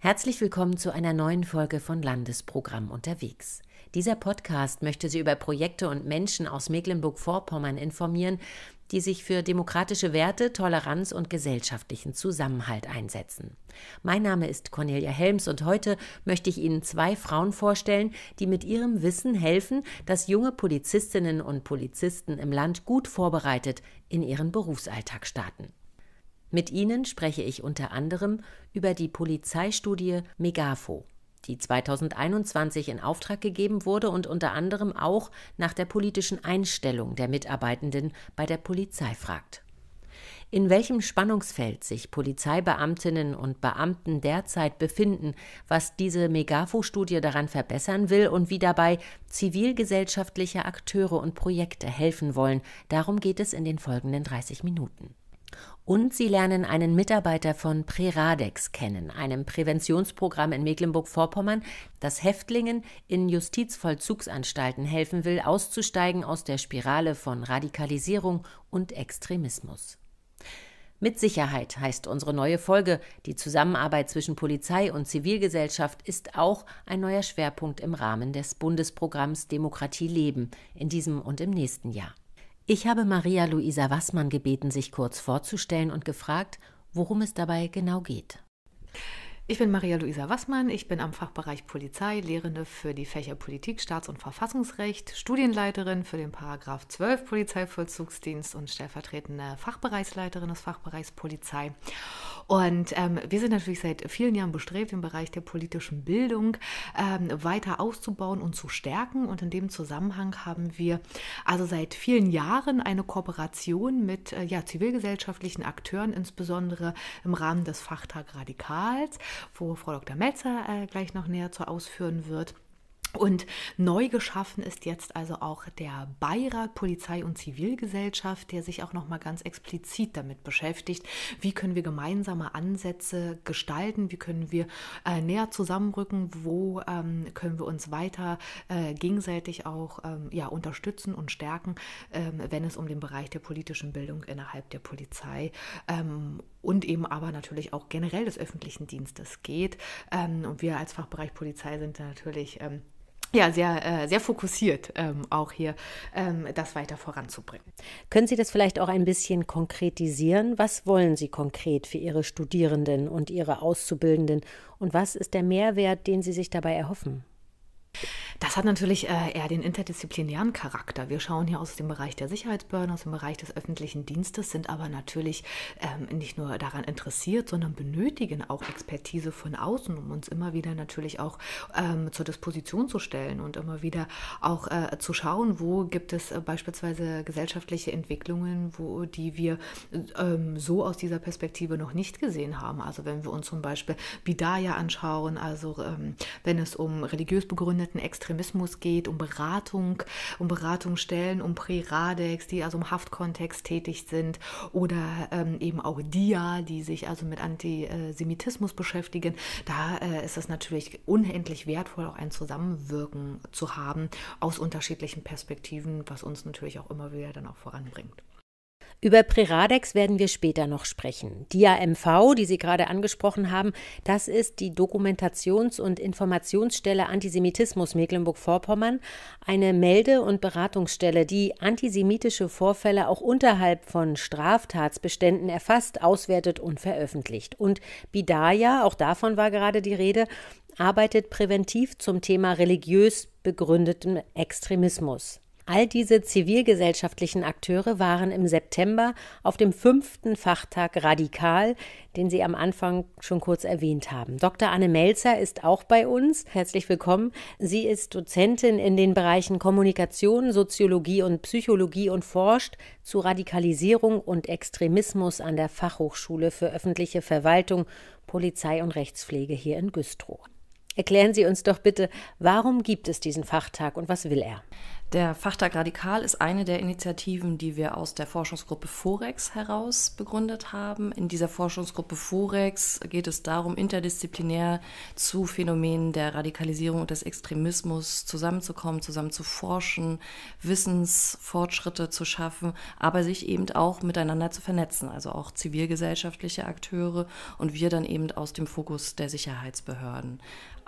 Herzlich willkommen zu einer neuen Folge von Landesprogramm unterwegs. Dieser Podcast möchte Sie über Projekte und Menschen aus Mecklenburg-Vorpommern informieren, die sich für demokratische Werte, Toleranz und gesellschaftlichen Zusammenhalt einsetzen. Mein Name ist Cornelia Helms und heute möchte ich Ihnen zwei Frauen vorstellen, die mit ihrem Wissen helfen, dass junge Polizistinnen und Polizisten im Land gut vorbereitet in ihren Berufsalltag starten. Mit Ihnen spreche ich unter anderem über die Polizeistudie Megafo, die 2021 in Auftrag gegeben wurde und unter anderem auch nach der politischen Einstellung der Mitarbeitenden bei der Polizei fragt. In welchem Spannungsfeld sich Polizeibeamtinnen und Beamten derzeit befinden, was diese Megafo-Studie daran verbessern will und wie dabei zivilgesellschaftliche Akteure und Projekte helfen wollen, darum geht es in den folgenden 30 Minuten. Und sie lernen einen Mitarbeiter von Preradex kennen, einem Präventionsprogramm in Mecklenburg-Vorpommern, das Häftlingen in Justizvollzugsanstalten helfen will, auszusteigen aus der Spirale von Radikalisierung und Extremismus. Mit Sicherheit heißt unsere neue Folge, die Zusammenarbeit zwischen Polizei und Zivilgesellschaft ist auch ein neuer Schwerpunkt im Rahmen des Bundesprogramms Demokratie leben in diesem und im nächsten Jahr. Ich habe Maria Luisa Wassmann gebeten, sich kurz vorzustellen und gefragt, worum es dabei genau geht. Ich bin Maria-Luisa Wassmann, ich bin am Fachbereich Polizei, Lehrende für die Fächer Politik, Staats- und Verfassungsrecht, Studienleiterin für den Paragraph 12 Polizeivollzugsdienst und stellvertretende Fachbereichsleiterin des Fachbereichs Polizei. Und ähm, wir sind natürlich seit vielen Jahren bestrebt, den Bereich der politischen Bildung ähm, weiter auszubauen und zu stärken. Und in dem Zusammenhang haben wir also seit vielen Jahren eine Kooperation mit äh, ja, zivilgesellschaftlichen Akteuren, insbesondere im Rahmen des Fachtag Radikals wo Frau Dr. Melzer äh, gleich noch näher zu ausführen wird. Und neu geschaffen ist jetzt also auch der Beirat Polizei und Zivilgesellschaft, der sich auch noch mal ganz explizit damit beschäftigt, wie können wir gemeinsame Ansätze gestalten, wie können wir äh, näher zusammenrücken, wo ähm, können wir uns weiter äh, gegenseitig auch ähm, ja, unterstützen und stärken, ähm, wenn es um den Bereich der politischen Bildung innerhalb der Polizei ähm, und eben aber natürlich auch generell des öffentlichen Dienstes geht. Ähm, und wir als Fachbereich Polizei sind natürlich ähm, ja, sehr, äh, sehr fokussiert, ähm, auch hier ähm, das weiter voranzubringen. Können Sie das vielleicht auch ein bisschen konkretisieren? Was wollen Sie konkret für Ihre Studierenden und Ihre Auszubildenden? Und was ist der Mehrwert, den Sie sich dabei erhoffen? Das hat natürlich äh, eher den interdisziplinären Charakter. Wir schauen hier aus dem Bereich der Sicherheitsbehörden, aus dem Bereich des öffentlichen Dienstes, sind aber natürlich ähm, nicht nur daran interessiert, sondern benötigen auch Expertise von außen, um uns immer wieder natürlich auch ähm, zur Disposition zu stellen und immer wieder auch äh, zu schauen, wo gibt es äh, beispielsweise gesellschaftliche Entwicklungen, wo die wir ähm, so aus dieser Perspektive noch nicht gesehen haben. Also wenn wir uns zum Beispiel Bidaya anschauen, also wenn es um religiös begründeten Extremismus geht, um Beratung, um Beratungsstellen, um Pre-Radex, die also im Haftkontext tätig sind oder ähm, eben auch DIA, die sich also mit Antisemitismus beschäftigen. Da äh, ist es natürlich unendlich wertvoll, auch ein Zusammenwirken zu haben aus unterschiedlichen Perspektiven, was uns natürlich auch immer wieder dann auch voranbringt. Über Preradex werden wir später noch sprechen. DIA-MV, die Sie gerade angesprochen haben, das ist die Dokumentations- und Informationsstelle Antisemitismus Mecklenburg-Vorpommern, eine Melde- und Beratungsstelle, die antisemitische Vorfälle auch unterhalb von Straftatsbeständen erfasst, auswertet und veröffentlicht. Und Bidaya, auch davon war gerade die Rede, arbeitet präventiv zum Thema religiös begründetem Extremismus. All diese zivilgesellschaftlichen Akteure waren im September auf dem fünften Fachtag Radikal, den Sie am Anfang schon kurz erwähnt haben. Dr. Anne Melzer ist auch bei uns. Herzlich willkommen. Sie ist Dozentin in den Bereichen Kommunikation, Soziologie und Psychologie und forscht zu Radikalisierung und Extremismus an der Fachhochschule für öffentliche Verwaltung, Polizei und Rechtspflege hier in Güstrow. Erklären Sie uns doch bitte, warum gibt es diesen Fachtag und was will er? Der Fachtag Radikal ist eine der Initiativen, die wir aus der Forschungsgruppe Forex heraus begründet haben. In dieser Forschungsgruppe Forex geht es darum, interdisziplinär zu Phänomenen der Radikalisierung und des Extremismus zusammenzukommen, zusammen zu forschen, Wissensfortschritte zu schaffen, aber sich eben auch miteinander zu vernetzen, also auch zivilgesellschaftliche Akteure und wir dann eben aus dem Fokus der Sicherheitsbehörden.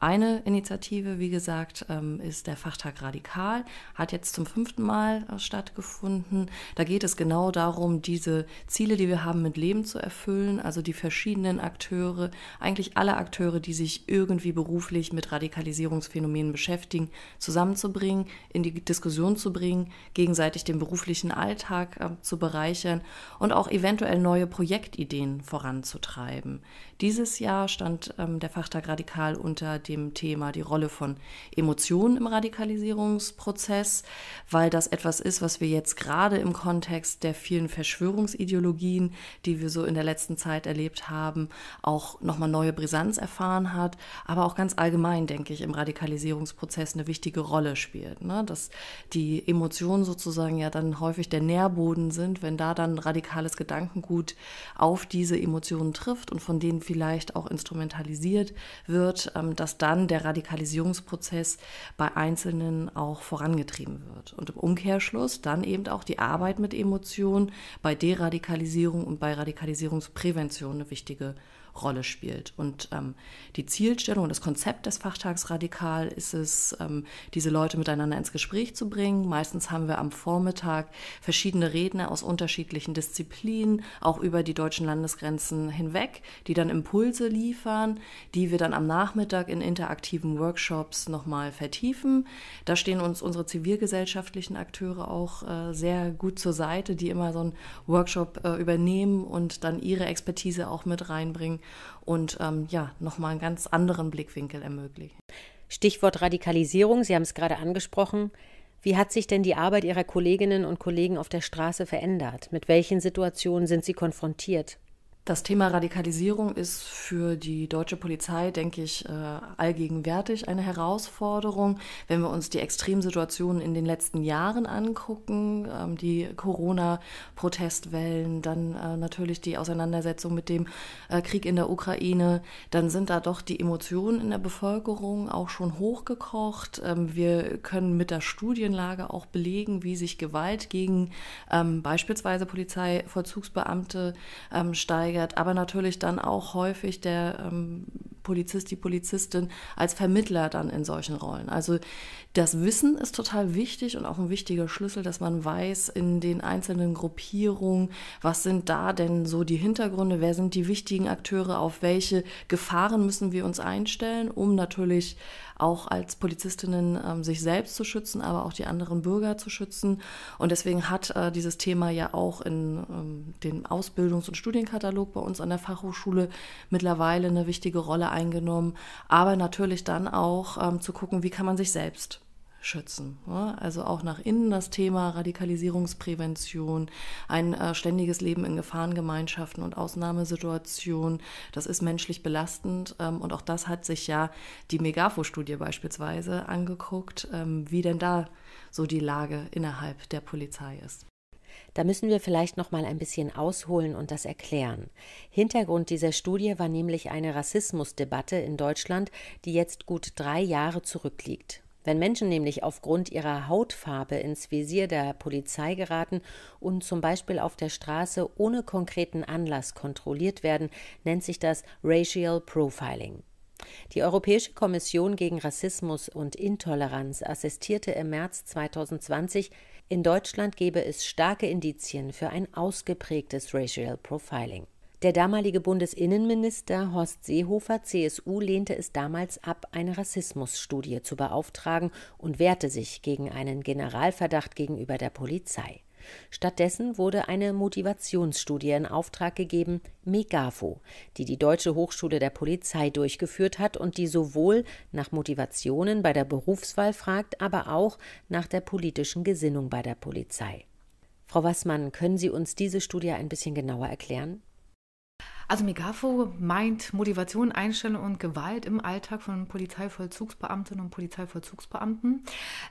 Eine Initiative, wie gesagt, ähm, ist der Fachtag Radikal, hat jetzt zum fünften Mal äh, stattgefunden. Da geht es genau darum, diese Ziele, die wir haben, mit Leben zu erfüllen, also die verschiedenen Akteure, eigentlich alle Akteure, die sich irgendwie beruflich mit Radikalisierungsphänomenen beschäftigen, zusammenzubringen, in die Diskussion zu bringen, gegenseitig den beruflichen Alltag äh, zu bereichern und auch eventuell neue Projektideen voranzutreiben. Dieses Jahr stand ähm, der Fachtag Radikal unter dem Thema die Rolle von Emotionen im Radikalisierungsprozess, weil das etwas ist, was wir jetzt gerade im Kontext der vielen Verschwörungsideologien, die wir so in der letzten Zeit erlebt haben, auch nochmal neue Brisanz erfahren hat, aber auch ganz allgemein, denke ich, im Radikalisierungsprozess eine wichtige Rolle spielt. Ne? Dass die Emotionen sozusagen ja dann häufig der Nährboden sind, wenn da dann radikales Gedankengut auf diese Emotionen trifft und von denen vielleicht auch instrumentalisiert wird, ähm, dass dann der Radikalisierungsprozess bei Einzelnen auch vorangetrieben wird. Und im Umkehrschluss dann eben auch die Arbeit mit Emotionen bei Deradikalisierung und bei Radikalisierungsprävention eine wichtige Rolle spielt. Und ähm, die Zielstellung und das Konzept des Fachtags Radikal ist es, ähm, diese Leute miteinander ins Gespräch zu bringen. Meistens haben wir am Vormittag verschiedene Redner aus unterschiedlichen Disziplinen, auch über die deutschen Landesgrenzen hinweg, die dann Impulse liefern, die wir dann am Nachmittag in interaktiven Workshops nochmal vertiefen. Da stehen uns unsere zivilgesellschaftlichen Akteure auch äh, sehr gut zur Seite, die immer so einen Workshop äh, übernehmen und dann ihre Expertise auch mit reinbringen und ähm, ja, nochmal einen ganz anderen Blickwinkel ermöglichen. Stichwort Radikalisierung, Sie haben es gerade angesprochen. Wie hat sich denn die Arbeit Ihrer Kolleginnen und Kollegen auf der Straße verändert? Mit welchen Situationen sind Sie konfrontiert? Das Thema Radikalisierung ist für die deutsche Polizei, denke ich, äh, allgegenwärtig eine Herausforderung. Wenn wir uns die Extremsituationen in den letzten Jahren angucken, ähm, die Corona-Protestwellen, dann äh, natürlich die Auseinandersetzung mit dem äh, Krieg in der Ukraine, dann sind da doch die Emotionen in der Bevölkerung auch schon hochgekocht. Ähm, wir können mit der Studienlage auch belegen, wie sich Gewalt gegen ähm, beispielsweise Polizeivollzugsbeamte steigt steigert, aber natürlich dann auch häufig der ähm, Polizist, die Polizistin als Vermittler dann in solchen Rollen. Also das Wissen ist total wichtig und auch ein wichtiger Schlüssel, dass man weiß in den einzelnen Gruppierungen, was sind da denn so die Hintergründe, wer sind die wichtigen Akteure, auf welche Gefahren müssen wir uns einstellen, um natürlich auch als Polizistinnen ähm, sich selbst zu schützen, aber auch die anderen Bürger zu schützen. Und deswegen hat äh, dieses Thema ja auch in ähm, den Ausbildungs- und Studienkatalog bei uns an der Fachhochschule mittlerweile eine wichtige Rolle eingenommen. Aber natürlich dann auch ähm, zu gucken, wie kann man sich selbst schützen. Also auch nach innen das Thema Radikalisierungsprävention, ein äh, ständiges Leben in Gefahrengemeinschaften und Ausnahmesituationen. Das ist menschlich belastend ähm, und auch das hat sich ja die Megafo-Studie beispielsweise angeguckt, ähm, wie denn da so die Lage innerhalb der Polizei ist. Da müssen wir vielleicht noch mal ein bisschen ausholen und das erklären. Hintergrund dieser Studie war nämlich eine Rassismusdebatte in Deutschland, die jetzt gut drei Jahre zurückliegt. Wenn Menschen nämlich aufgrund ihrer Hautfarbe ins Visier der Polizei geraten und zum Beispiel auf der Straße ohne konkreten Anlass kontrolliert werden, nennt sich das Racial Profiling. Die Europäische Kommission gegen Rassismus und Intoleranz assistierte im März 2020, in Deutschland gebe es starke Indizien für ein ausgeprägtes Racial Profiling. Der damalige Bundesinnenminister Horst Seehofer, CSU, lehnte es damals ab, eine Rassismusstudie zu beauftragen und wehrte sich gegen einen Generalverdacht gegenüber der Polizei. Stattdessen wurde eine Motivationsstudie in Auftrag gegeben, Megafo, die die Deutsche Hochschule der Polizei durchgeführt hat und die sowohl nach Motivationen bei der Berufswahl fragt, aber auch nach der politischen Gesinnung bei der Polizei. Frau Wassmann, können Sie uns diese Studie ein bisschen genauer erklären? Also Megafo meint Motivation, Einstellung und Gewalt im Alltag von Polizeivollzugsbeamtinnen und Polizeivollzugsbeamten.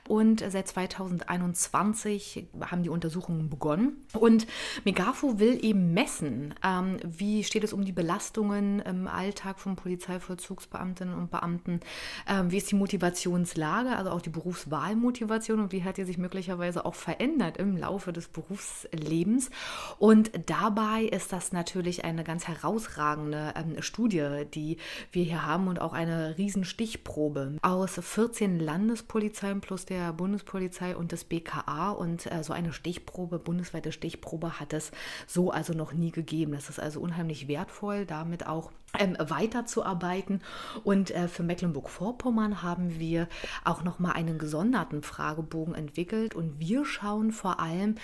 Und seit 2021 haben die Untersuchungen begonnen. Und Megafo will eben messen, ähm, wie steht es um die Belastungen im Alltag von Polizeivollzugsbeamtinnen und Beamten, ähm, wie ist die Motivationslage, also auch die Berufswahlmotivation und wie hat die sich möglicherweise auch verändert im Laufe des Berufslebens. Und dabei ist das natürlich eine ganz herausfordernde herausragende ähm, Studie, die wir hier haben und auch eine Riesenstichprobe aus 14 Landespolizeien plus der Bundespolizei und des BKA. Und äh, so eine Stichprobe, bundesweite Stichprobe hat es so also noch nie gegeben. Das ist also unheimlich wertvoll, damit auch ähm, weiterzuarbeiten. Und äh, für Mecklenburg-Vorpommern haben wir auch nochmal einen gesonderten Fragebogen entwickelt. Und wir schauen vor allem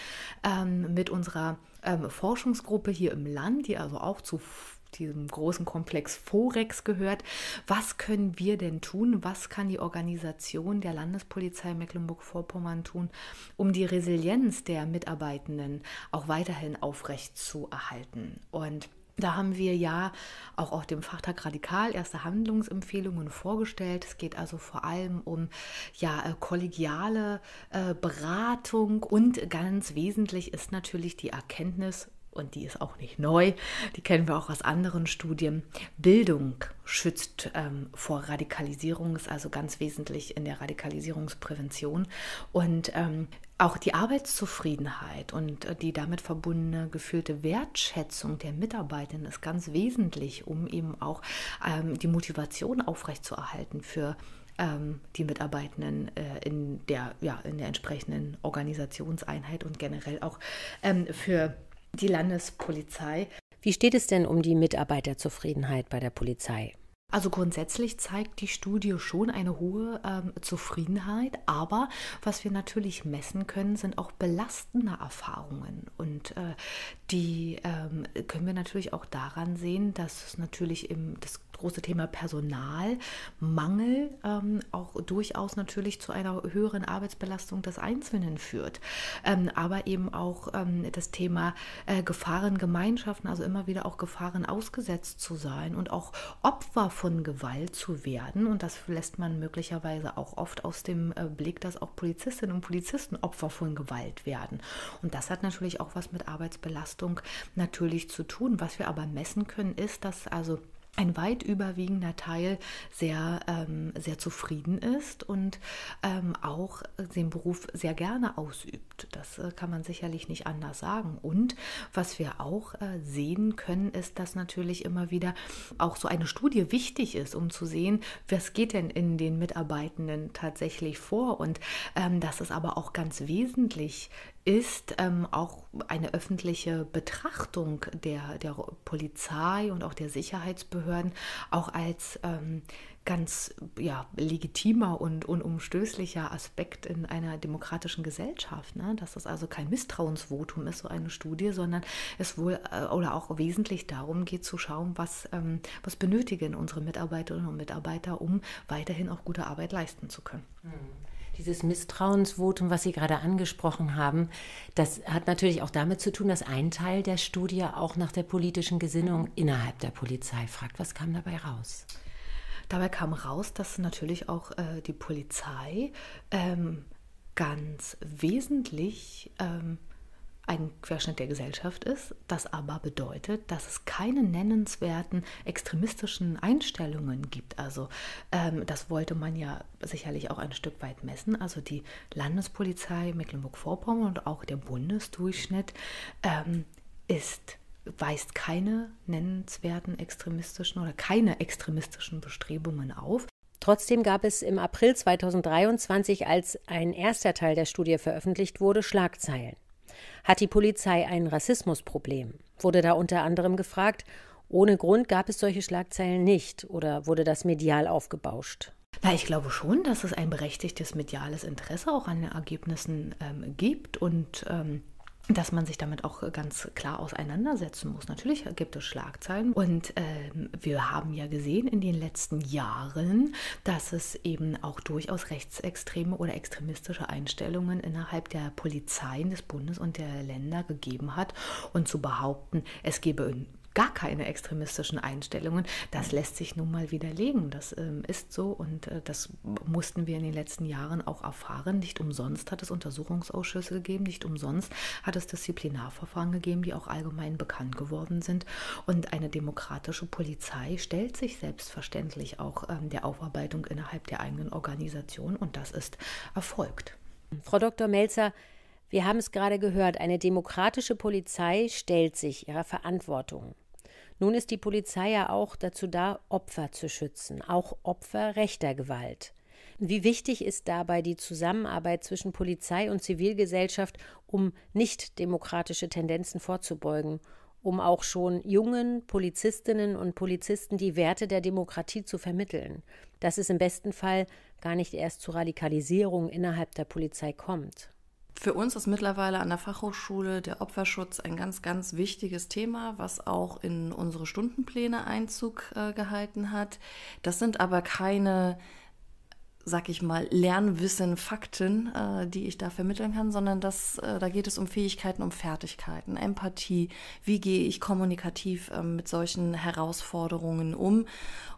ähm, mit unserer ähm, Forschungsgruppe hier im Land, die also auch zu diesem großen Komplex Forex gehört. Was können wir denn tun? Was kann die Organisation der Landespolizei Mecklenburg-Vorpommern tun, um die Resilienz der Mitarbeitenden auch weiterhin aufrecht zu erhalten? Und da haben wir ja auch auf dem Fachtag Radikal erste Handlungsempfehlungen vorgestellt. Es geht also vor allem um ja, äh, kollegiale äh, Beratung und ganz wesentlich ist natürlich die Erkenntnis, und die ist auch nicht neu, die kennen wir auch aus anderen Studien. Bildung schützt ähm, vor Radikalisierung, ist also ganz wesentlich in der Radikalisierungsprävention. Und ähm, auch die Arbeitszufriedenheit und äh, die damit verbundene gefühlte Wertschätzung der Mitarbeitenden ist ganz wesentlich, um eben auch ähm, die Motivation aufrechtzuerhalten für ähm, die Mitarbeitenden äh, in, der, ja, in der entsprechenden Organisationseinheit und generell auch ähm, für die Landespolizei. Wie steht es denn um die Mitarbeiterzufriedenheit bei der Polizei? Also grundsätzlich zeigt die Studie schon eine hohe ähm, Zufriedenheit, aber was wir natürlich messen können, sind auch belastende Erfahrungen. Und äh, die ähm, können wir natürlich auch daran sehen, dass es natürlich im, das große Thema Personalmangel ähm, auch durchaus natürlich zu einer höheren Arbeitsbelastung des Einzelnen führt. Ähm, aber eben auch ähm, das Thema äh, Gefahrengemeinschaften, also immer wieder auch Gefahren ausgesetzt zu sein und auch Opfer von Gewalt zu werden. Und das lässt man möglicherweise auch oft aus dem äh, Blick, dass auch Polizistinnen und Polizisten Opfer von Gewalt werden. Und das hat natürlich auch was mit Arbeitsbelastung natürlich zu tun. Was wir aber messen können, ist, dass also ein weit überwiegender Teil sehr, ähm, sehr zufrieden ist und ähm, auch den Beruf sehr gerne ausübt. Das äh, kann man sicherlich nicht anders sagen. Und was wir auch äh, sehen können, ist, dass natürlich immer wieder auch so eine Studie wichtig ist, um zu sehen, was geht denn in den Mitarbeitenden tatsächlich vor und ähm, dass es aber auch ganz wesentlich ist ähm, auch eine öffentliche Betrachtung der, der Polizei und auch der Sicherheitsbehörden auch als ähm, ganz ja, legitimer und unumstößlicher Aspekt in einer demokratischen Gesellschaft. Ne? Dass das also kein Misstrauensvotum ist, so eine Studie, sondern es wohl äh, oder auch wesentlich darum geht zu schauen, was, ähm, was benötigen unsere Mitarbeiterinnen und Mitarbeiter, um weiterhin auch gute Arbeit leisten zu können. Mhm. Dieses Misstrauensvotum, was Sie gerade angesprochen haben, das hat natürlich auch damit zu tun, dass ein Teil der Studie auch nach der politischen Gesinnung innerhalb der Polizei fragt. Was kam dabei raus? Dabei kam raus, dass natürlich auch äh, die Polizei ähm, ganz wesentlich ähm, ein Querschnitt der Gesellschaft ist, das aber bedeutet, dass es keine nennenswerten extremistischen Einstellungen gibt. Also ähm, das wollte man ja sicherlich auch ein Stück weit messen. Also die Landespolizei Mecklenburg-Vorpommern und auch der Bundesdurchschnitt ähm, ist weist keine nennenswerten extremistischen oder keine extremistischen Bestrebungen auf. Trotzdem gab es im April 2023, als ein erster Teil der Studie veröffentlicht wurde, Schlagzeilen. Hat die Polizei ein Rassismusproblem? Wurde da unter anderem gefragt. Ohne Grund gab es solche Schlagzeilen nicht oder wurde das medial aufgebauscht? Na, ich glaube schon, dass es ein berechtigtes mediales Interesse auch an den Ergebnissen ähm, gibt und ähm, dass man sich damit auch ganz klar auseinandersetzen muss. Natürlich gibt es Schlagzeilen und äh, wir haben ja gesehen in den letzten Jahren, dass es eben auch durchaus rechtsextreme oder extremistische Einstellungen innerhalb der Polizeien des Bundes und der Länder gegeben hat und zu behaupten, es gebe gar keine extremistischen Einstellungen. Das lässt sich nun mal widerlegen. Das ähm, ist so und äh, das mussten wir in den letzten Jahren auch erfahren. Nicht umsonst hat es Untersuchungsausschüsse gegeben, nicht umsonst hat es Disziplinarverfahren gegeben, die auch allgemein bekannt geworden sind. Und eine demokratische Polizei stellt sich selbstverständlich auch ähm, der Aufarbeitung innerhalb der eigenen Organisation und das ist erfolgt. Frau Dr. Melzer, wir haben es gerade gehört, eine demokratische Polizei stellt sich ihrer Verantwortung. Nun ist die Polizei ja auch dazu da, Opfer zu schützen, auch Opfer rechter Gewalt. Wie wichtig ist dabei die Zusammenarbeit zwischen Polizei und Zivilgesellschaft, um nicht demokratische Tendenzen vorzubeugen, um auch schon jungen Polizistinnen und Polizisten die Werte der Demokratie zu vermitteln, dass es im besten Fall gar nicht erst zu Radikalisierung innerhalb der Polizei kommt? Für uns ist mittlerweile an der Fachhochschule der Opferschutz ein ganz, ganz wichtiges Thema, was auch in unsere Stundenpläne Einzug äh, gehalten hat. Das sind aber keine sag ich mal, Lernwissen, Fakten, äh, die ich da vermitteln kann, sondern das, äh, da geht es um Fähigkeiten, um Fertigkeiten, Empathie, wie gehe ich kommunikativ äh, mit solchen Herausforderungen um.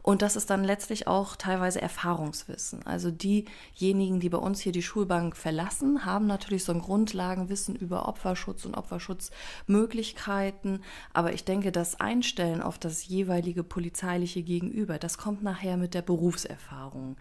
Und das ist dann letztlich auch teilweise Erfahrungswissen. Also diejenigen, die bei uns hier die Schulbank verlassen, haben natürlich so ein Grundlagenwissen über Opferschutz und Opferschutzmöglichkeiten. Aber ich denke, das Einstellen auf das jeweilige polizeiliche Gegenüber, das kommt nachher mit der Berufserfahrung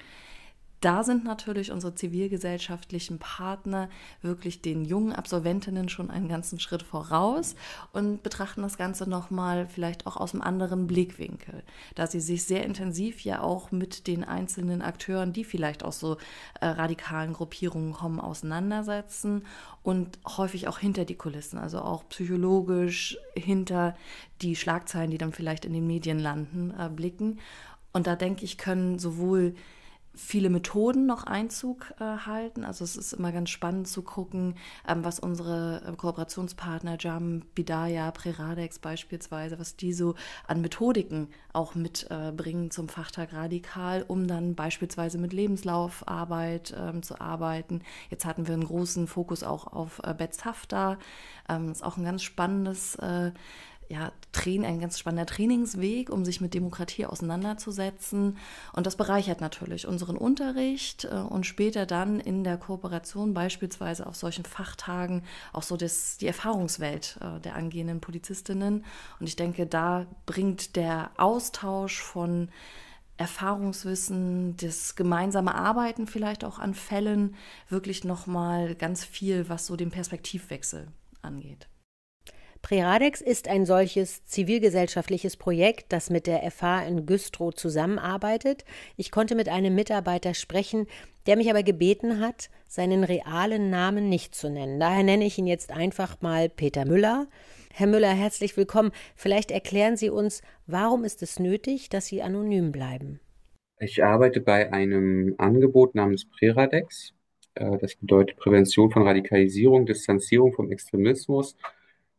da sind natürlich unsere zivilgesellschaftlichen Partner wirklich den jungen Absolventinnen schon einen ganzen Schritt voraus und betrachten das Ganze nochmal vielleicht auch aus einem anderen Blickwinkel, da sie sich sehr intensiv ja auch mit den einzelnen Akteuren, die vielleicht aus so äh, radikalen Gruppierungen kommen, auseinandersetzen und häufig auch hinter die Kulissen, also auch psychologisch hinter die Schlagzeilen, die dann vielleicht in den Medien landen, äh, blicken. Und da denke ich, können sowohl viele Methoden noch Einzug äh, halten. Also es ist immer ganz spannend zu gucken, ähm, was unsere äh, Kooperationspartner Jam, Bidaya, Preradex beispielsweise, was die so an Methodiken auch mitbringen äh, zum Fachtag Radikal, um dann beispielsweise mit Lebenslaufarbeit ähm, zu arbeiten. Jetzt hatten wir einen großen Fokus auch auf äh, Betz Haftar. Ähm, ist auch ein ganz spannendes äh, ja, ein ganz spannender Trainingsweg, um sich mit Demokratie auseinanderzusetzen. Und das bereichert natürlich unseren Unterricht äh, und später dann in der Kooperation beispielsweise auf solchen Fachtagen auch so das, die Erfahrungswelt äh, der angehenden Polizistinnen. Und ich denke, da bringt der Austausch von Erfahrungswissen, das gemeinsame Arbeiten vielleicht auch an Fällen wirklich nochmal ganz viel, was so den Perspektivwechsel angeht. Preradex ist ein solches zivilgesellschaftliches Projekt, das mit der FH in Güstrow zusammenarbeitet. Ich konnte mit einem Mitarbeiter sprechen, der mich aber gebeten hat, seinen realen Namen nicht zu nennen. Daher nenne ich ihn jetzt einfach mal Peter Müller. Herr Müller, herzlich willkommen. Vielleicht erklären Sie uns, warum ist es nötig, dass Sie anonym bleiben? Ich arbeite bei einem Angebot namens Preradex. Äh, das bedeutet Prävention von Radikalisierung, Distanzierung vom Extremismus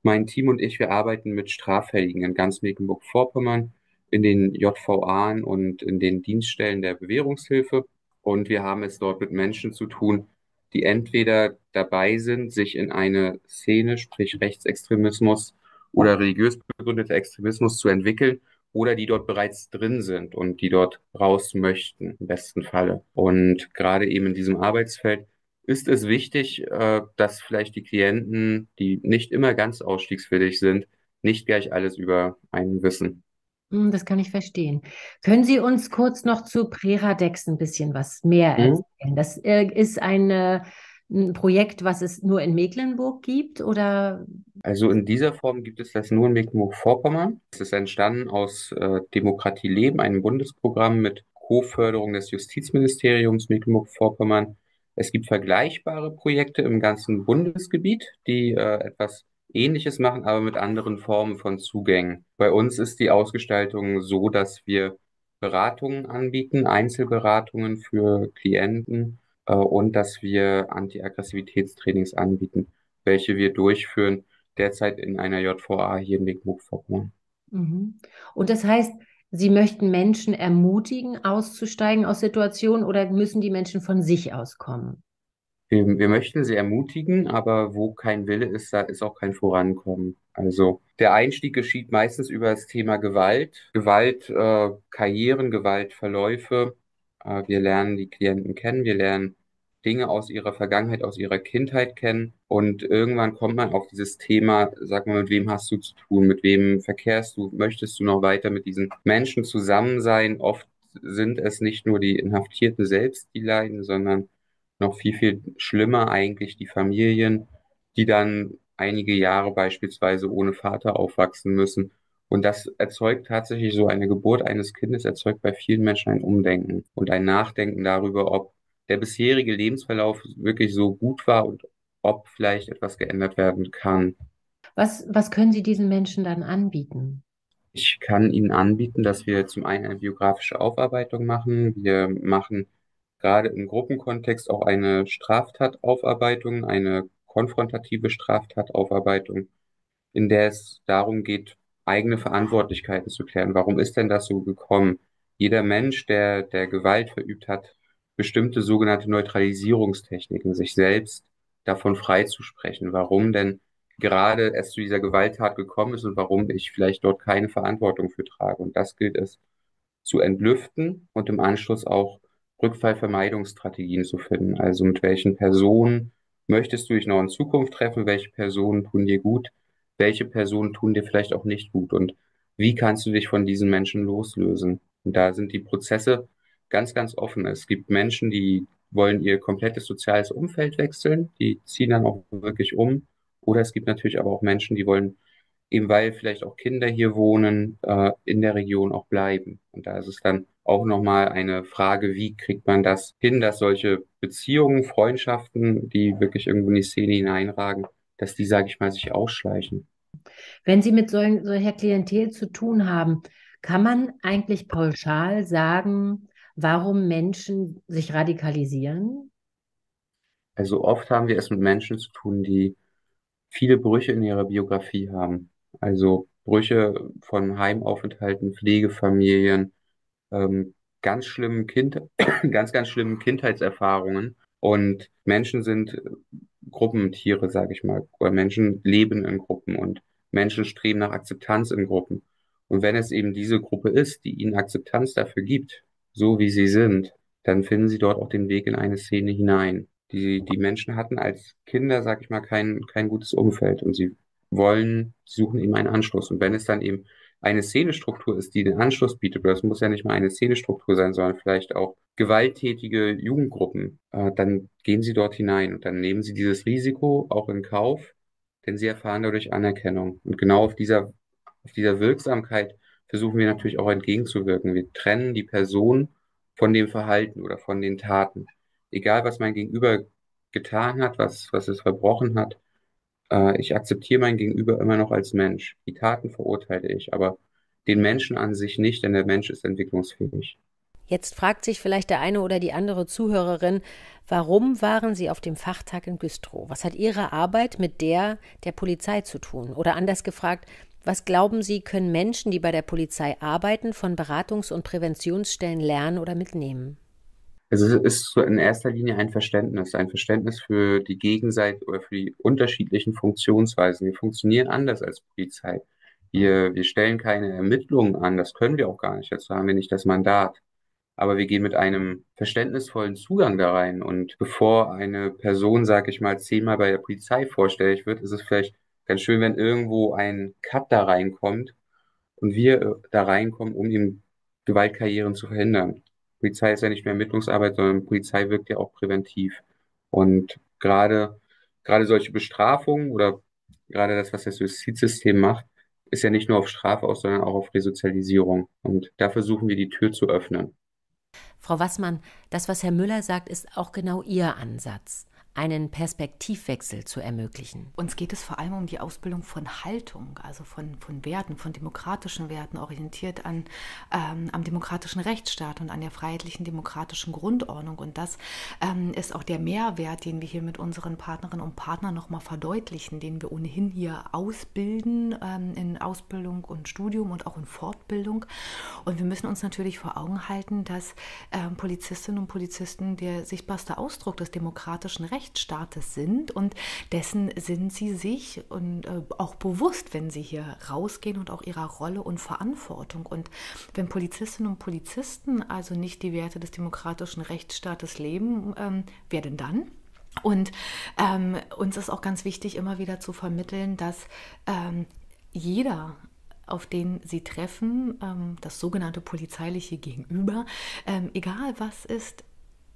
mein Team und ich, wir arbeiten mit Straffälligen in ganz Mecklenburg-Vorpommern, in den JVA und in den Dienststellen der Bewährungshilfe. Und wir haben es dort mit Menschen zu tun, die entweder dabei sind, sich in eine Szene, sprich Rechtsextremismus oder religiös begründeter Extremismus zu entwickeln oder die dort bereits drin sind und die dort raus möchten, im besten Falle. Und gerade eben in diesem Arbeitsfeld ist es wichtig, äh, dass vielleicht die Klienten, die nicht immer ganz ausstiegswillig sind, nicht gleich alles über einen wissen. Hm, das kann ich verstehen. Können Sie uns kurz noch zu Preradex ein bisschen was mehr mhm. erzählen? Das äh, ist eine, ein Projekt, was es nur in Mecklenburg gibt, oder? Also in dieser Form gibt es das nur in Mecklenburg-Vorpommern. Es ist entstanden aus äh, Demokratie Leben, einem Bundesprogramm mit Co-Förderung des Justizministeriums Mecklenburg-Vorpommern es gibt vergleichbare Projekte im ganzen Bundesgebiet, die äh, etwas Ähnliches machen, aber mit anderen Formen von Zugängen. Bei uns ist die Ausgestaltung so, dass wir Beratungen anbieten, Einzelberatungen für Klienten äh, und dass wir Anti-Aggressivitätstrainings anbieten, welche wir durchführen, derzeit in einer JVA hier in Mecklenburg-Vorpommern. Mhm. Und das heißt, Sie möchten Menschen ermutigen, auszusteigen aus Situationen oder müssen die Menschen von sich aus kommen? wir, wir möchten sie ermutigen, aber wo kein Wille ist, da ist auch kein Vorankommen. Also der Einstieg geschieht meistens über das Thema Gewalt, Gewalt, äh, Karrieren, Gewaltverläufe. Äh, wir lernen die Klienten kennen, wir lernen Dinge aus ihrer Vergangenheit, aus ihrer Kindheit kennen. Und irgendwann kommt man auf dieses Thema, sag mal, mit wem hast du zu tun, mit wem verkehrst du, möchtest du noch weiter mit diesen Menschen zusammen sein? Oft sind es nicht nur die Inhaftierten selbst, die leiden, sondern noch viel, viel schlimmer eigentlich die Familien, die dann einige Jahre beispielsweise ohne Vater aufwachsen müssen. Und das erzeugt tatsächlich so eine Geburt eines Kindes, erzeugt bei vielen Menschen ein Umdenken und ein Nachdenken darüber, ob der bisherige Lebensverlauf wirklich so gut war und ob vielleicht etwas geändert werden kann. Was, was können Sie diesen Menschen dann anbieten? Ich kann Ihnen anbieten, dass wir zum einen eine biografische Aufarbeitung machen. Wir machen gerade im Gruppenkontext auch eine Straftataufarbeitung, eine konfrontative Straftataufarbeitung, in der es darum geht, eigene Verantwortlichkeiten zu klären. Warum ist denn das so gekommen? Jeder Mensch, der, der Gewalt verübt hat, bestimmte sogenannte Neutralisierungstechniken, sich selbst davon freizusprechen. Warum denn gerade es zu dieser Gewalttat gekommen ist und warum ich vielleicht dort keine Verantwortung für trage. Und das gilt es zu entlüften und im Anschluss auch Rückfallvermeidungsstrategien zu finden. Also mit welchen Personen möchtest du dich noch in Zukunft treffen? Welche Personen tun dir gut? Welche Personen tun dir vielleicht auch nicht gut? Und wie kannst du dich von diesen Menschen loslösen? Und da sind die Prozesse ganz, ganz offen. Es gibt Menschen, die wollen ihr komplettes soziales Umfeld wechseln, die ziehen dann auch wirklich um. Oder es gibt natürlich aber auch Menschen, die wollen eben weil vielleicht auch Kinder hier wohnen, äh, in der Region auch bleiben. Und da ist es dann auch nochmal eine Frage, wie kriegt man das hin, dass solche Beziehungen, Freundschaften, die wirklich irgendwo in die Szene hineinragen, dass die, sage ich mal, sich ausschleichen. Wenn Sie mit solcher Klientel zu tun haben, kann man eigentlich pauschal sagen, warum Menschen sich radikalisieren? Also oft haben wir es mit Menschen zu tun, die viele Brüche in ihrer Biografie haben. Also Brüche von Heimaufenthalten, Pflegefamilien, ähm, ganz schlimmen Kind, ganz, ganz schlimmen Kindheitserfahrungen. Und Menschen sind äh, Gruppentiere, sage ich mal. Oder Menschen leben in Gruppen und Menschen streben nach Akzeptanz in Gruppen. Und wenn es eben diese Gruppe ist, die ihnen Akzeptanz dafür gibt, so wie sie sind, dann finden sie dort auch den Weg in eine Szene hinein. Die, die Menschen hatten als Kinder, sag ich mal, kein, kein gutes Umfeld und sie wollen, suchen eben einen Anschluss. Und wenn es dann eben eine Szenestruktur ist, die den Anschluss bietet, das muss ja nicht mal eine Szenestruktur sein, sondern vielleicht auch gewalttätige Jugendgruppen, äh, dann gehen sie dort hinein und dann nehmen sie dieses Risiko auch in Kauf, denn sie erfahren dadurch Anerkennung. Und genau auf dieser, auf dieser Wirksamkeit versuchen wir natürlich auch entgegenzuwirken. Wir trennen die Person von dem Verhalten oder von den Taten. Egal, was mein Gegenüber getan hat, was, was es verbrochen hat, äh, ich akzeptiere mein Gegenüber immer noch als Mensch. Die Taten verurteile ich, aber den Menschen an sich nicht, denn der Mensch ist entwicklungsfähig. Jetzt fragt sich vielleicht der eine oder die andere Zuhörerin, warum waren Sie auf dem Fachtag in Güstrow? Was hat Ihre Arbeit mit der der Polizei zu tun? Oder anders gefragt, was glauben Sie, können Menschen, die bei der Polizei arbeiten, von Beratungs- und Präventionsstellen lernen oder mitnehmen? Also es ist so in erster Linie ein Verständnis, ein Verständnis für die Gegenseite oder für die unterschiedlichen Funktionsweisen. Wir funktionieren anders als Polizei. Wir, wir stellen keine Ermittlungen an, das können wir auch gar nicht. Dazu haben wir nicht das Mandat. Aber wir gehen mit einem verständnisvollen Zugang da rein. Und bevor eine Person, sag ich mal, zehnmal bei der Polizei vorstellig wird, ist es vielleicht ganz schön, wenn irgendwo ein Cut da reinkommt und wir da reinkommen, um ihm Gewaltkarrieren zu verhindern. Polizei ist ja nicht mehr Ermittlungsarbeit, sondern Polizei wirkt ja auch präventiv. Und gerade, gerade solche Bestrafungen oder gerade das, was das Justizsystem macht, ist ja nicht nur auf Strafe aus, sondern auch auf Resozialisierung. Und da versuchen wir die Tür zu öffnen. Frau Wassmann, das, was Herr Müller sagt, ist auch genau Ihr Ansatz einen Perspektivwechsel zu ermöglichen. Uns geht es vor allem um die Ausbildung von Haltung, also von, von Werten, von demokratischen Werten, orientiert an, ähm, am demokratischen Rechtsstaat und an der freiheitlichen demokratischen Grundordnung. Und das ähm, ist auch der Mehrwert, den wir hier mit unseren Partnerinnen und Partnern nochmal verdeutlichen, den wir ohnehin hier ausbilden ähm, in Ausbildung und Studium und auch in Fortbildung. Und wir müssen uns natürlich vor Augen halten, dass ähm, Polizistinnen und Polizisten der sichtbarste Ausdruck des demokratischen Rechts Rechtsstaates sind und dessen sind sie sich und äh, auch bewusst, wenn sie hier rausgehen und auch ihrer Rolle und Verantwortung. Und wenn Polizistinnen und Polizisten also nicht die Werte des demokratischen Rechtsstaates leben, ähm, wer denn dann? Und ähm, uns ist auch ganz wichtig, immer wieder zu vermitteln, dass ähm, jeder auf den sie treffen, ähm, das sogenannte polizeiliche Gegenüber, ähm, egal was ist,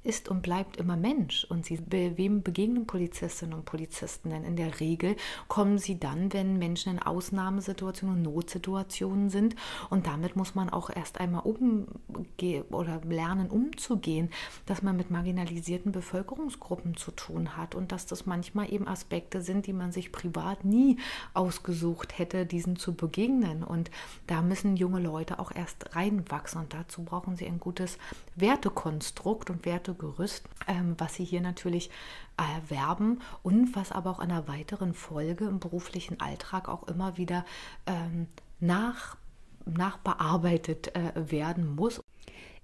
ist und bleibt immer Mensch. Und sie, wem begegnen Polizistinnen und Polizisten denn? In der Regel kommen sie dann, wenn Menschen in Ausnahmesituationen und Notsituationen sind. Und damit muss man auch erst einmal umgehen oder lernen, umzugehen, dass man mit marginalisierten Bevölkerungsgruppen zu tun hat und dass das manchmal eben Aspekte sind, die man sich privat nie ausgesucht hätte, diesen zu begegnen. Und da müssen junge Leute auch erst reinwachsen. Und dazu brauchen sie ein gutes Wertekonstrukt und Werte Gerüst, ähm, was sie hier natürlich erwerben und was aber auch in einer weiteren Folge im beruflichen Alltag auch immer wieder ähm, nach, nachbearbeitet äh, werden muss.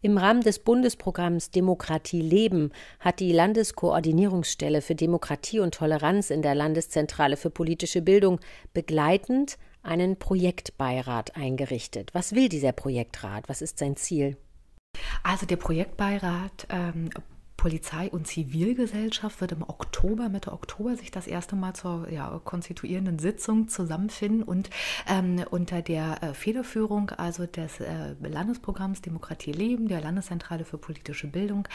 Im Rahmen des Bundesprogramms Demokratie leben hat die Landeskoordinierungsstelle für Demokratie und Toleranz in der Landeszentrale für politische Bildung begleitend einen Projektbeirat eingerichtet. Was will dieser Projektrat? Was ist sein Ziel? Also der Projektbeirat ähm, Polizei und Zivilgesellschaft wird im Oktober, Mitte Oktober, sich das erste Mal zur ja, konstituierenden Sitzung zusammenfinden und ähm, unter der äh, Federführung also des äh, Landesprogramms Demokratie leben, der Landeszentrale für politische Bildung,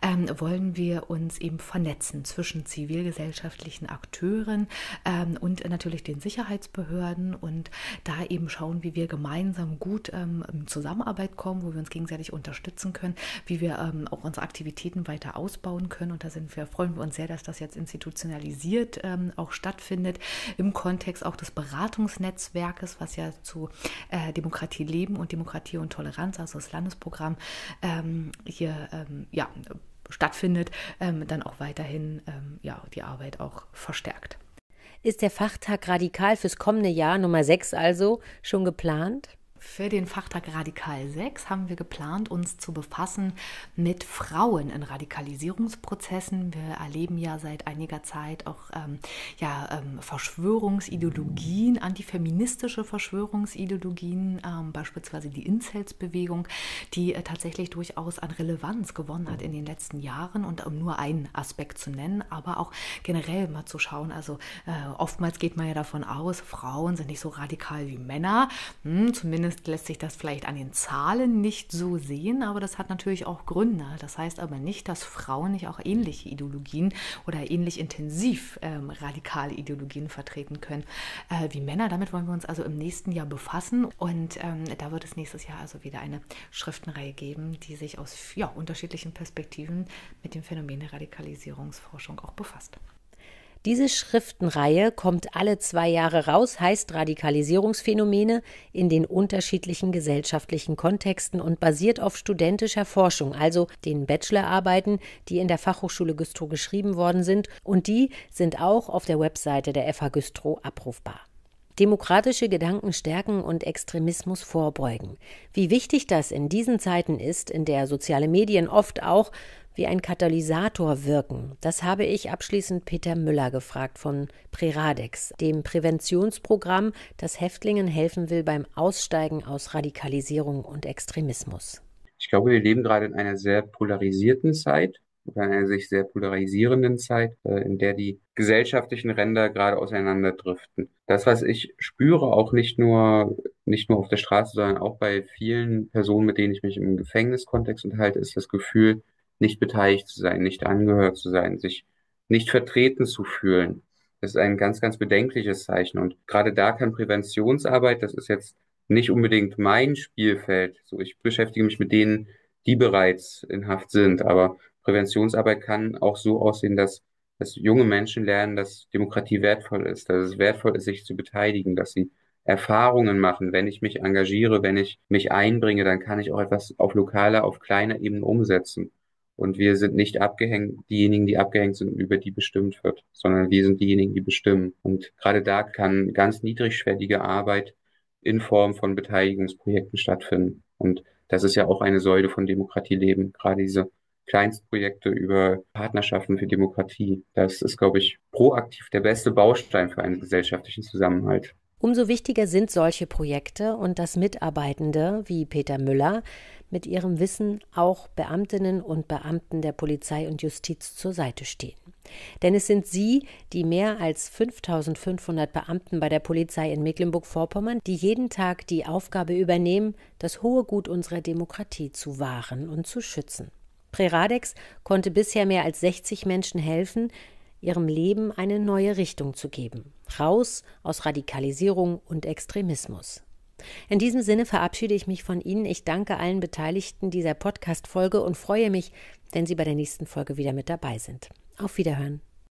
ähm, wollen wir uns eben vernetzen zwischen zivilgesellschaftlichen Akteuren ähm, und natürlich den Sicherheitsbehörden und da eben schauen, wie wir gemeinsam gut ähm, in Zusammenarbeit kommen, wo wir uns gegenseitig unterstützen können, wie wir ähm, auch unsere Aktivitäten weiter ausbauen können. Und da sind wir, freuen wir uns sehr, dass das jetzt institutionalisiert ähm, auch stattfindet, im Kontext auch des Beratungsnetzwerkes, was ja zu äh, Demokratie leben und Demokratie und Toleranz, also das Landesprogramm, ähm, hier ähm, ja, stattfindet, ähm, dann auch weiterhin ähm, ja, die Arbeit auch verstärkt. Ist der Fachtag Radikal fürs kommende Jahr Nummer 6 also schon geplant? Für den Fachtag Radikal 6 haben wir geplant, uns zu befassen mit Frauen in Radikalisierungsprozessen. Wir erleben ja seit einiger Zeit auch ähm, ja, ähm, Verschwörungsideologien, antifeministische Verschwörungsideologien, ähm, beispielsweise die Incels-Bewegung, die äh, tatsächlich durchaus an Relevanz gewonnen hat in den letzten Jahren. Und um nur einen Aspekt zu nennen, aber auch generell mal zu schauen. Also äh, oftmals geht man ja davon aus, Frauen sind nicht so radikal wie Männer, hm, zumindest Zumindest lässt sich das vielleicht an den Zahlen nicht so sehen, aber das hat natürlich auch Gründe. Das heißt aber nicht, dass Frauen nicht auch ähnliche Ideologien oder ähnlich intensiv ähm, radikale Ideologien vertreten können äh, wie Männer. Damit wollen wir uns also im nächsten Jahr befassen und ähm, da wird es nächstes Jahr also wieder eine Schriftenreihe geben, die sich aus ja, unterschiedlichen Perspektiven mit dem Phänomen der Radikalisierungsforschung auch befasst. Diese Schriftenreihe kommt alle zwei Jahre raus, heißt Radikalisierungsphänomene in den unterschiedlichen gesellschaftlichen Kontexten und basiert auf studentischer Forschung, also den Bachelorarbeiten, die in der Fachhochschule Güstrow geschrieben worden sind und die sind auch auf der Webseite der FH Güstrow abrufbar. Demokratische Gedanken stärken und Extremismus vorbeugen. Wie wichtig das in diesen Zeiten ist, in der soziale Medien oft auch wie ein Katalysator wirken? Das habe ich abschließend Peter Müller gefragt von Preradex, dem Präventionsprogramm, das Häftlingen helfen will beim Aussteigen aus Radikalisierung und Extremismus. Ich glaube, wir leben gerade in einer sehr polarisierten Zeit in einer sich sehr polarisierenden Zeit, äh, in der die gesellschaftlichen Ränder gerade auseinanderdriften. Das, was ich spüre, auch nicht nur, nicht nur auf der Straße, sondern auch bei vielen Personen, mit denen ich mich im Gefängniskontext unterhalte, ist das Gefühl, nicht beteiligt zu sein, nicht angehört zu sein, sich nicht vertreten zu fühlen. Das ist ein ganz, ganz bedenkliches Zeichen. Und gerade da kann Präventionsarbeit, das ist jetzt nicht unbedingt mein Spielfeld. So, ich beschäftige mich mit denen, die bereits in Haft sind. Aber Präventionsarbeit kann auch so aussehen, dass, dass junge Menschen lernen, dass Demokratie wertvoll ist, dass es wertvoll ist, sich zu beteiligen, dass sie Erfahrungen machen. Wenn ich mich engagiere, wenn ich mich einbringe, dann kann ich auch etwas auf lokaler, auf kleiner Ebene umsetzen. Und wir sind nicht abgehängt, diejenigen, die abgehängt sind, über die bestimmt wird, sondern wir sind diejenigen, die bestimmen. Und gerade da kann ganz niedrigschwellige Arbeit in Form von Beteiligungsprojekten stattfinden. Und das ist ja auch eine Säule von Demokratie leben, gerade diese Kleinstprojekte über Partnerschaften für Demokratie. Das ist, glaube ich, proaktiv der beste Baustein für einen gesellschaftlichen Zusammenhalt. Umso wichtiger sind solche Projekte und dass Mitarbeitende wie Peter Müller mit ihrem Wissen auch Beamtinnen und Beamten der Polizei und Justiz zur Seite stehen. Denn es sind sie, die mehr als 5500 Beamten bei der Polizei in Mecklenburg-Vorpommern, die jeden Tag die Aufgabe übernehmen, das hohe Gut unserer Demokratie zu wahren und zu schützen. Preradex konnte bisher mehr als 60 Menschen helfen, ihrem Leben eine neue Richtung zu geben. Raus aus Radikalisierung und Extremismus. In diesem Sinne verabschiede ich mich von Ihnen. Ich danke allen Beteiligten dieser Podcast-Folge und freue mich, wenn Sie bei der nächsten Folge wieder mit dabei sind. Auf Wiederhören.